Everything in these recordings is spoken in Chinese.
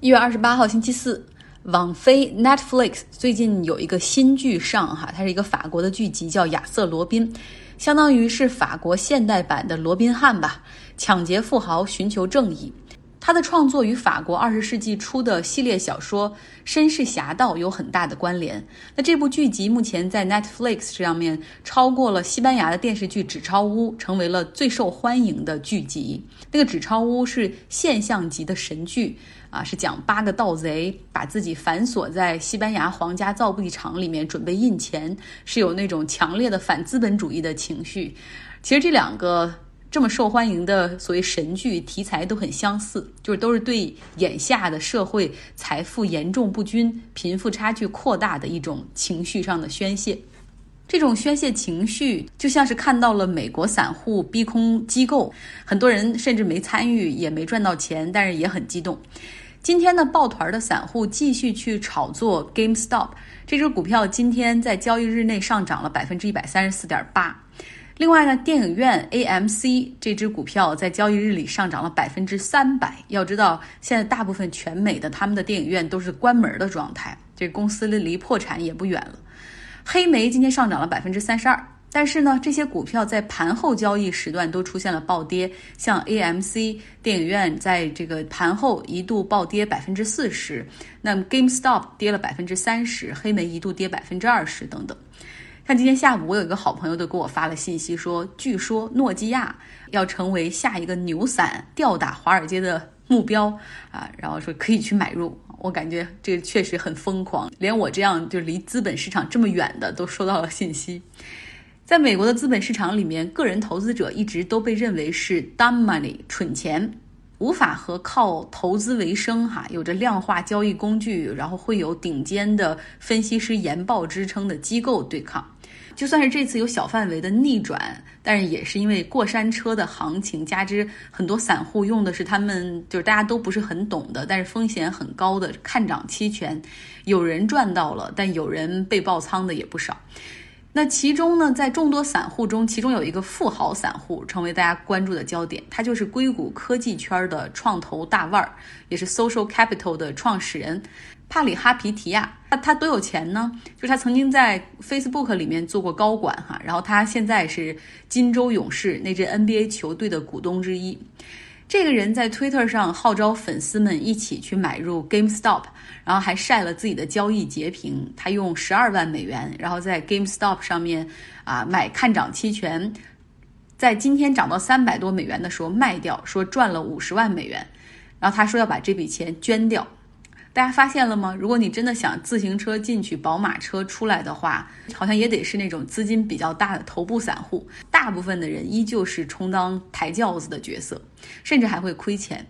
一月二十八号星期四，网飞 Netflix 最近有一个新剧上哈，它是一个法国的剧集，叫《亚瑟·罗宾》，相当于是法国现代版的罗宾汉吧，抢劫富豪，寻求正义。他的创作与法国二十世纪初的系列小说《绅士侠盗》有很大的关联。那这部剧集目前在 Netflix 上面超过了西班牙的电视剧《纸钞屋》，成为了最受欢迎的剧集。那个《纸钞屋》是现象级的神剧啊，是讲八个盗贼把自己反锁在西班牙皇家造币厂里面准备印钱，是有那种强烈的反资本主义的情绪。其实这两个。这么受欢迎的所谓神剧题材都很相似，就是都是对眼下的社会财富严重不均、贫富差距扩大的一种情绪上的宣泄。这种宣泄情绪就像是看到了美国散户逼空机构，很多人甚至没参与也没赚到钱，但是也很激动。今天呢，抱团的散户继续去炒作 GameStop 这只股票，今天在交易日内上涨了百分之一百三十四点八。另外呢，电影院 AMC 这只股票在交易日里上涨了百分之三百。要知道，现在大部分全美的他们的电影院都是关门的状态，这公司离破产也不远了。黑莓今天上涨了百分之三十二，但是呢，这些股票在盘后交易时段都出现了暴跌，像 AMC 电影院在这个盘后一度暴跌百分之四十，那么 GameStop 跌了百分之三十，黑莓一度跌百分之二十等等。看今天下午，我有一个好朋友都给我发了信息，说据说诺基亚要成为下一个牛散吊打华尔街的目标啊，然后说可以去买入。我感觉这个确实很疯狂，连我这样就离资本市场这么远的都收到了信息。在美国的资本市场里面，个人投资者一直都被认为是 dumb money 蠢钱，无法和靠投资为生哈，有着量化交易工具，然后会有顶尖的分析师研报支撑的机构对抗。就算是这次有小范围的逆转，但是也是因为过山车的行情，加之很多散户用的是他们就是大家都不是很懂的，但是风险很高的看涨期权，有人赚到了，但有人被爆仓的也不少。那其中呢，在众多散户中，其中有一个富豪散户成为大家关注的焦点，他就是硅谷科技圈的创投大腕儿，也是 Social Capital 的创始人。帕里哈皮提亚，他他多有钱呢？就是他曾经在 Facebook 里面做过高管哈，然后他现在是金州勇士那支 NBA 球队的股东之一。这个人在 Twitter 上号召粉丝们一起去买入 GameStop，然后还晒了自己的交易截屏。他用十二万美元，然后在 GameStop 上面啊买看涨期权，在今天涨到三百多美元的时候卖掉，说赚了五十万美元。然后他说要把这笔钱捐掉。大家发现了吗？如果你真的想自行车进去，宝马车出来的话，好像也得是那种资金比较大的头部散户。大部分的人依旧是充当抬轿子的角色，甚至还会亏钱。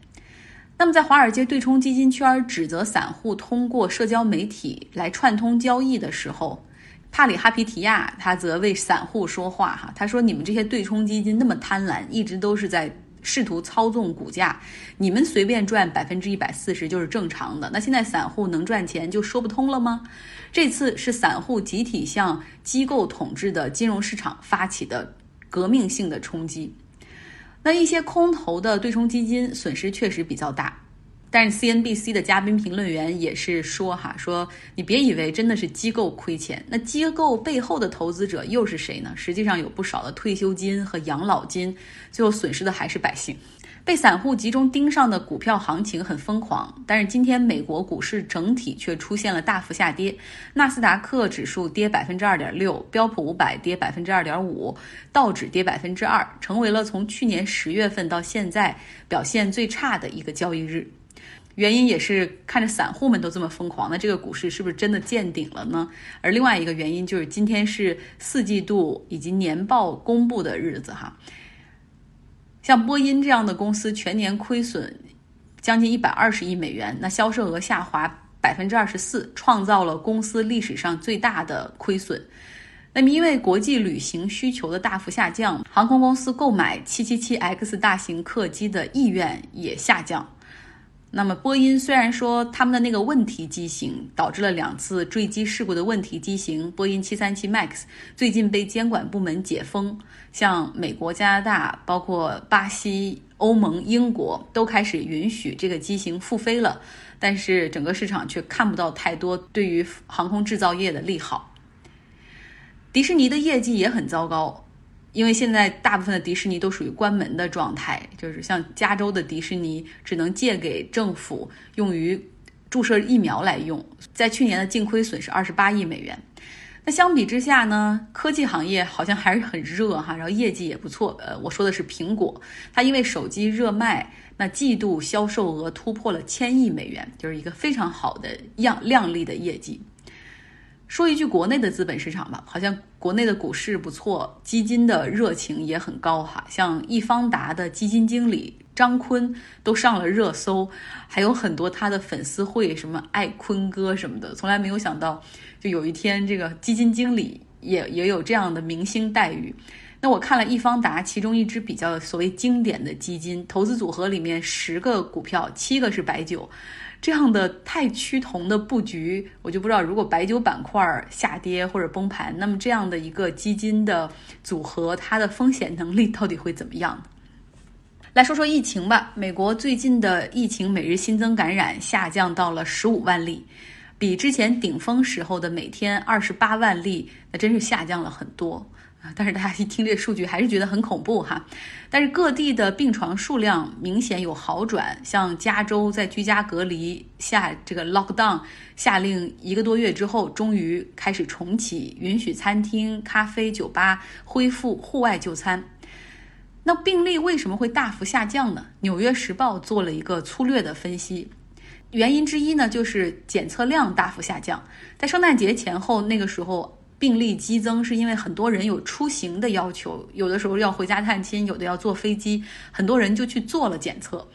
那么，在华尔街对冲基金圈指责散户通过社交媒体来串通交易的时候，帕里哈皮提亚他则为散户说话。哈，他说：“你们这些对冲基金那么贪婪，一直都是在。”试图操纵股价，你们随便赚百分之一百四十就是正常的。那现在散户能赚钱就说不通了吗？这次是散户集体向机构统治的金融市场发起的革命性的冲击。那一些空头的对冲基金损失确实比较大。但是 CNBC 的嘉宾评论员也是说哈，说你别以为真的是机构亏钱，那机构背后的投资者又是谁呢？实际上有不少的退休金和养老金，最后损失的还是百姓。被散户集中盯上的股票行情很疯狂，但是今天美国股市整体却出现了大幅下跌，纳斯达克指数跌百分之二点六，标普五百跌百分之二点五，道指跌百分之二，成为了从去年十月份到现在表现最差的一个交易日。原因也是看着散户们都这么疯狂，那这个股市是不是真的见顶了呢？而另外一个原因就是今天是四季度以及年报公布的日子哈。像波音这样的公司全年亏损将近一百二十亿美元，那销售额下滑百分之二十四，创造了公司历史上最大的亏损。那么因为国际旅行需求的大幅下降，航空公司购买七七七 X 大型客机的意愿也下降。那么，波音虽然说他们的那个问题机型导致了两次坠机事故的问题机型波音737 MAX 最近被监管部门解封，像美国、加拿大、包括巴西、欧盟、英国都开始允许这个机型复飞了，但是整个市场却看不到太多对于航空制造业的利好。迪士尼的业绩也很糟糕，因为现在大部分的迪士尼都属于关门的状态，就是像加州的迪士尼只能借给政府用于注射疫苗来用，在去年的净亏损是二十八亿美元。那相比之下呢，科技行业好像还是很热哈，然后业绩也不错。呃，我说的是苹果，它因为手机热卖，那季度销售额突破了千亿美元，就是一个非常好的样亮丽的业绩。说一句国内的资本市场吧，好像国内的股市不错，基金的热情也很高哈。像易方达的基金经理张坤都上了热搜，还有很多他的粉丝会，什么爱坤哥什么的，从来没有想到，就有一天这个基金经理也也有这样的明星待遇。那我看了易方达其中一支比较所谓经典的基金投资组合里面，十个股票七个是白酒。这样的太趋同的布局，我就不知道如果白酒板块下跌或者崩盘，那么这样的一个基金的组合，它的风险能力到底会怎么样？来说说疫情吧。美国最近的疫情每日新增感染下降到了十五万例，比之前顶峰时候的每天二十八万例，那真是下降了很多。啊！但是大家一听这数据，还是觉得很恐怖哈。但是各地的病床数量明显有好转，像加州在居家隔离下这个 lockdown 下令一个多月之后，终于开始重启，允许餐厅、咖啡、酒吧恢复户外就餐。那病例为什么会大幅下降呢？《纽约时报》做了一个粗略的分析，原因之一呢就是检测量大幅下降，在圣诞节前后那个时候。病例激增是因为很多人有出行的要求，有的时候要回家探亲，有的要坐飞机，很多人就去做了检测。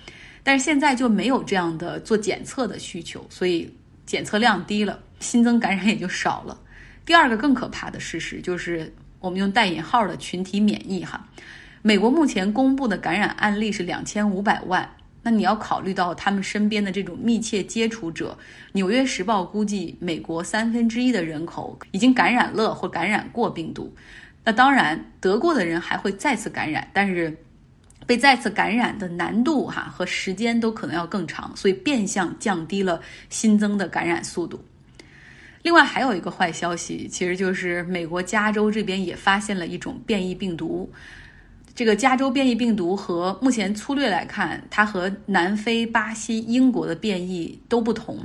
但是现在就没有这样的做检测的需求，所以检测量低了，新增感染也就少了。第二个更可怕的事实就是我们用带引号的群体免疫哈，美国目前公布的感染案例是两千五百万。那你要考虑到他们身边的这种密切接触者，《纽约时报》估计美国三分之一的人口已经感染了或感染过病毒。那当然，得过的人还会再次感染，但是被再次感染的难度哈和时间都可能要更长，所以变相降低了新增的感染速度。另外还有一个坏消息，其实就是美国加州这边也发现了一种变异病毒。这个加州变异病毒和目前粗略来看，它和南非、巴西、英国的变异都不同，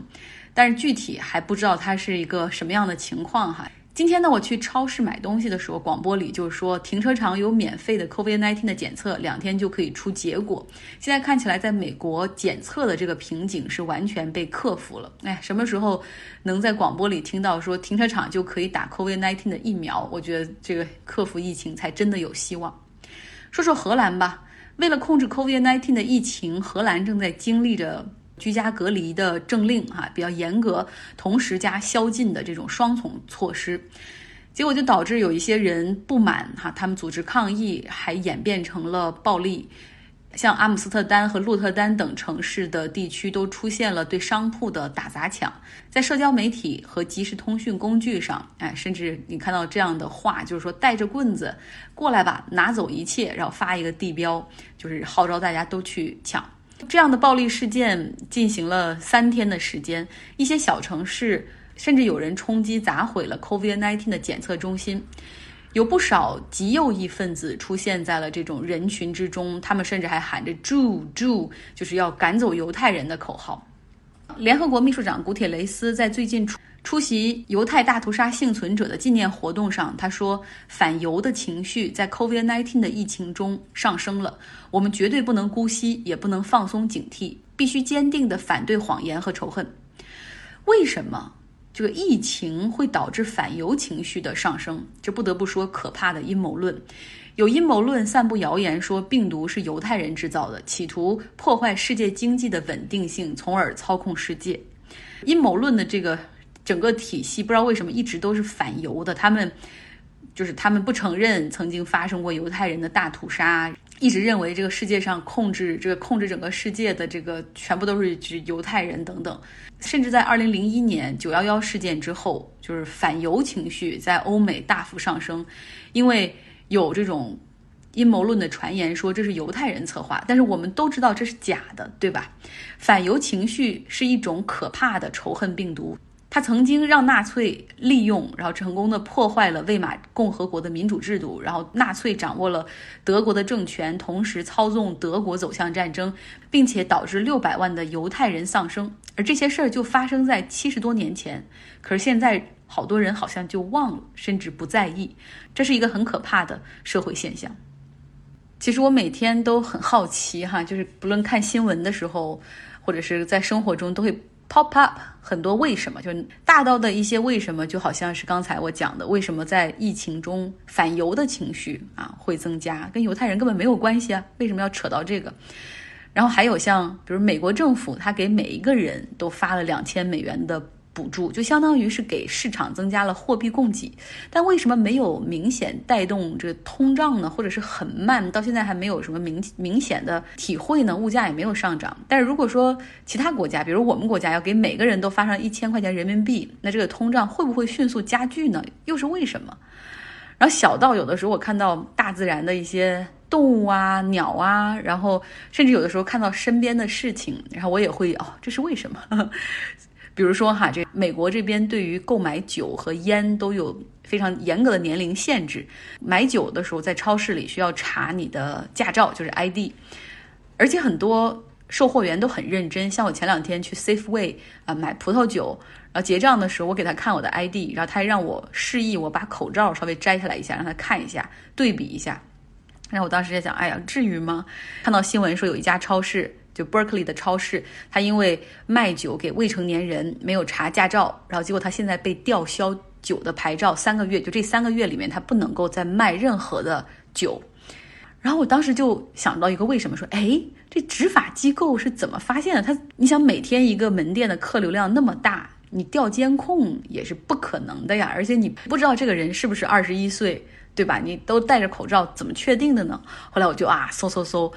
但是具体还不知道它是一个什么样的情况哈。今天呢，我去超市买东西的时候，广播里就是说停车场有免费的 COVID-19 的检测，两天就可以出结果。现在看起来，在美国检测的这个瓶颈是完全被克服了。哎，什么时候能在广播里听到说停车场就可以打 COVID-19 的疫苗？我觉得这个克服疫情才真的有希望。说说荷兰吧，为了控制 COVID-19 的疫情，荷兰正在经历着居家隔离的政令，哈，比较严格，同时加宵禁的这种双重措施，结果就导致有一些人不满，哈，他们组织抗议，还演变成了暴力。像阿姆斯特丹和鹿特丹等城市的地区都出现了对商铺的打砸抢，在社交媒体和即时通讯工具上，哎，甚至你看到这样的话，就是说带着棍子过来吧，拿走一切，然后发一个地标，就是号召大家都去抢。这样的暴力事件进行了三天的时间，一些小城市甚至有人冲击砸毁了 COVID-19 的检测中心。有不少极右翼分子出现在了这种人群之中，他们甚至还喊着 “Jew Jew”，就是要赶走犹太人的口号。联合国秘书长古铁雷斯在最近出出席犹太大屠杀幸存者的纪念活动上，他说：“反犹的情绪在 COVID-19 的疫情中上升了，我们绝对不能姑息，也不能放松警惕，必须坚定地反对谎言和仇恨。”为什么？这个疫情会导致反犹情绪的上升，这不得不说可怕的阴谋论。有阴谋论散布谣言说病毒是犹太人制造的，企图破坏世界经济的稳定性，从而操控世界。阴谋论的这个整个体系，不知道为什么一直都是反犹的。他们就是他们不承认曾经发生过犹太人的大屠杀。一直认为这个世界上控制这个控制整个世界的这个全部都是指犹太人等等，甚至在二零零一年九幺幺事件之后，就是反犹情绪在欧美大幅上升，因为有这种阴谋论的传言，说这是犹太人策划，但是我们都知道这是假的，对吧？反犹情绪是一种可怕的仇恨病毒。他曾经让纳粹利用，然后成功的破坏了魏玛共和国的民主制度，然后纳粹掌握了德国的政权，同时操纵德国走向战争，并且导致六百万的犹太人丧生。而这些事儿就发生在七十多年前，可是现在好多人好像就忘了，甚至不在意，这是一个很可怕的社会现象。其实我每天都很好奇哈，就是不论看新闻的时候，或者是在生活中都会。Pop up 很多为什么，就是大到的一些为什么，就好像是刚才我讲的，为什么在疫情中反犹的情绪啊会增加，跟犹太人根本没有关系啊，为什么要扯到这个？然后还有像比如美国政府，他给每一个人都发了两千美元的。补助就相当于是给市场增加了货币供给，但为什么没有明显带动这通胀呢？或者是很慢，到现在还没有什么明明显的体会呢？物价也没有上涨。但是如果说其他国家，比如我们国家要给每个人都发上一千块钱人民币，那这个通胀会不会迅速加剧呢？又是为什么？然后小到有的时候我看到大自然的一些动物啊、鸟啊，然后甚至有的时候看到身边的事情，然后我也会哦，这是为什么？比如说哈，这美国这边对于购买酒和烟都有非常严格的年龄限制。买酒的时候，在超市里需要查你的驾照，就是 ID。而且很多售货员都很认真，像我前两天去 Safeway 啊买葡萄酒，然后结账的时候，我给他看我的 ID，然后他还让我示意我把口罩稍微摘下来一下，让他看一下，对比一下。然后我当时在想，哎呀，至于吗？看到新闻说有一家超市。就 Berkeley 的超市，他因为卖酒给未成年人，没有查驾照，然后结果他现在被吊销酒的牌照三个月。就这三个月里面，他不能够再卖任何的酒。然后我当时就想到一个为什么，说，哎，这执法机构是怎么发现的？他，你想每天一个门店的客流量那么大，你调监控也是不可能的呀。而且你不知道这个人是不是二十一岁，对吧？你都戴着口罩，怎么确定的呢？后来我就啊，搜搜搜，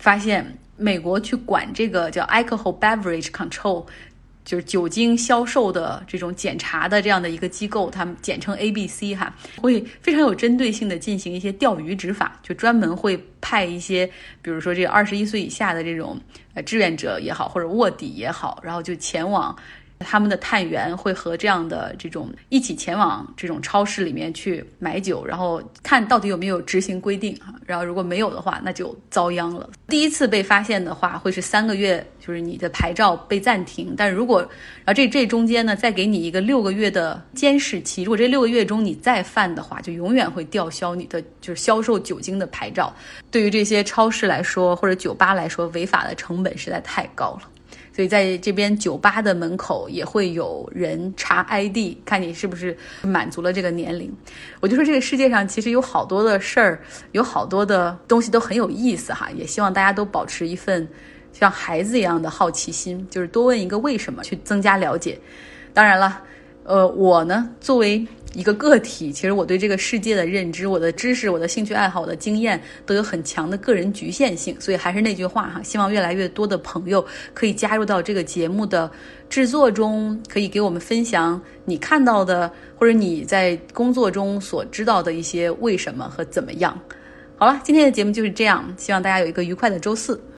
发现。美国去管这个叫 Alcohol Beverage Control，就是酒精销售的这种检查的这样的一个机构，他们简称 ABC 哈，会非常有针对性的进行一些钓鱼执法，就专门会派一些，比如说这二十一岁以下的这种呃志愿者也好，或者卧底也好，然后就前往。他们的探员会和这样的这种一起前往这种超市里面去买酒，然后看到底有没有执行规定啊。然后如果没有的话，那就遭殃了。第一次被发现的话，会是三个月，就是你的牌照被暂停。但如果，然后这这中间呢，再给你一个六个月的监视期。如果这六个月中你再犯的话，就永远会吊销你的就是销售酒精的牌照。对于这些超市来说，或者酒吧来说，违法的成本实在太高了。所以在这边酒吧的门口也会有人查 ID，看你是不是满足了这个年龄。我就说这个世界上其实有好多的事儿，有好多的东西都很有意思哈。也希望大家都保持一份像孩子一样的好奇心，就是多问一个为什么，去增加了解。当然了，呃，我呢作为。一个个体，其实我对这个世界的认知、我的知识、我的兴趣爱好、我的经验都有很强的个人局限性，所以还是那句话哈，希望越来越多的朋友可以加入到这个节目的制作中，可以给我们分享你看到的或者你在工作中所知道的一些为什么和怎么样。好了，今天的节目就是这样，希望大家有一个愉快的周四。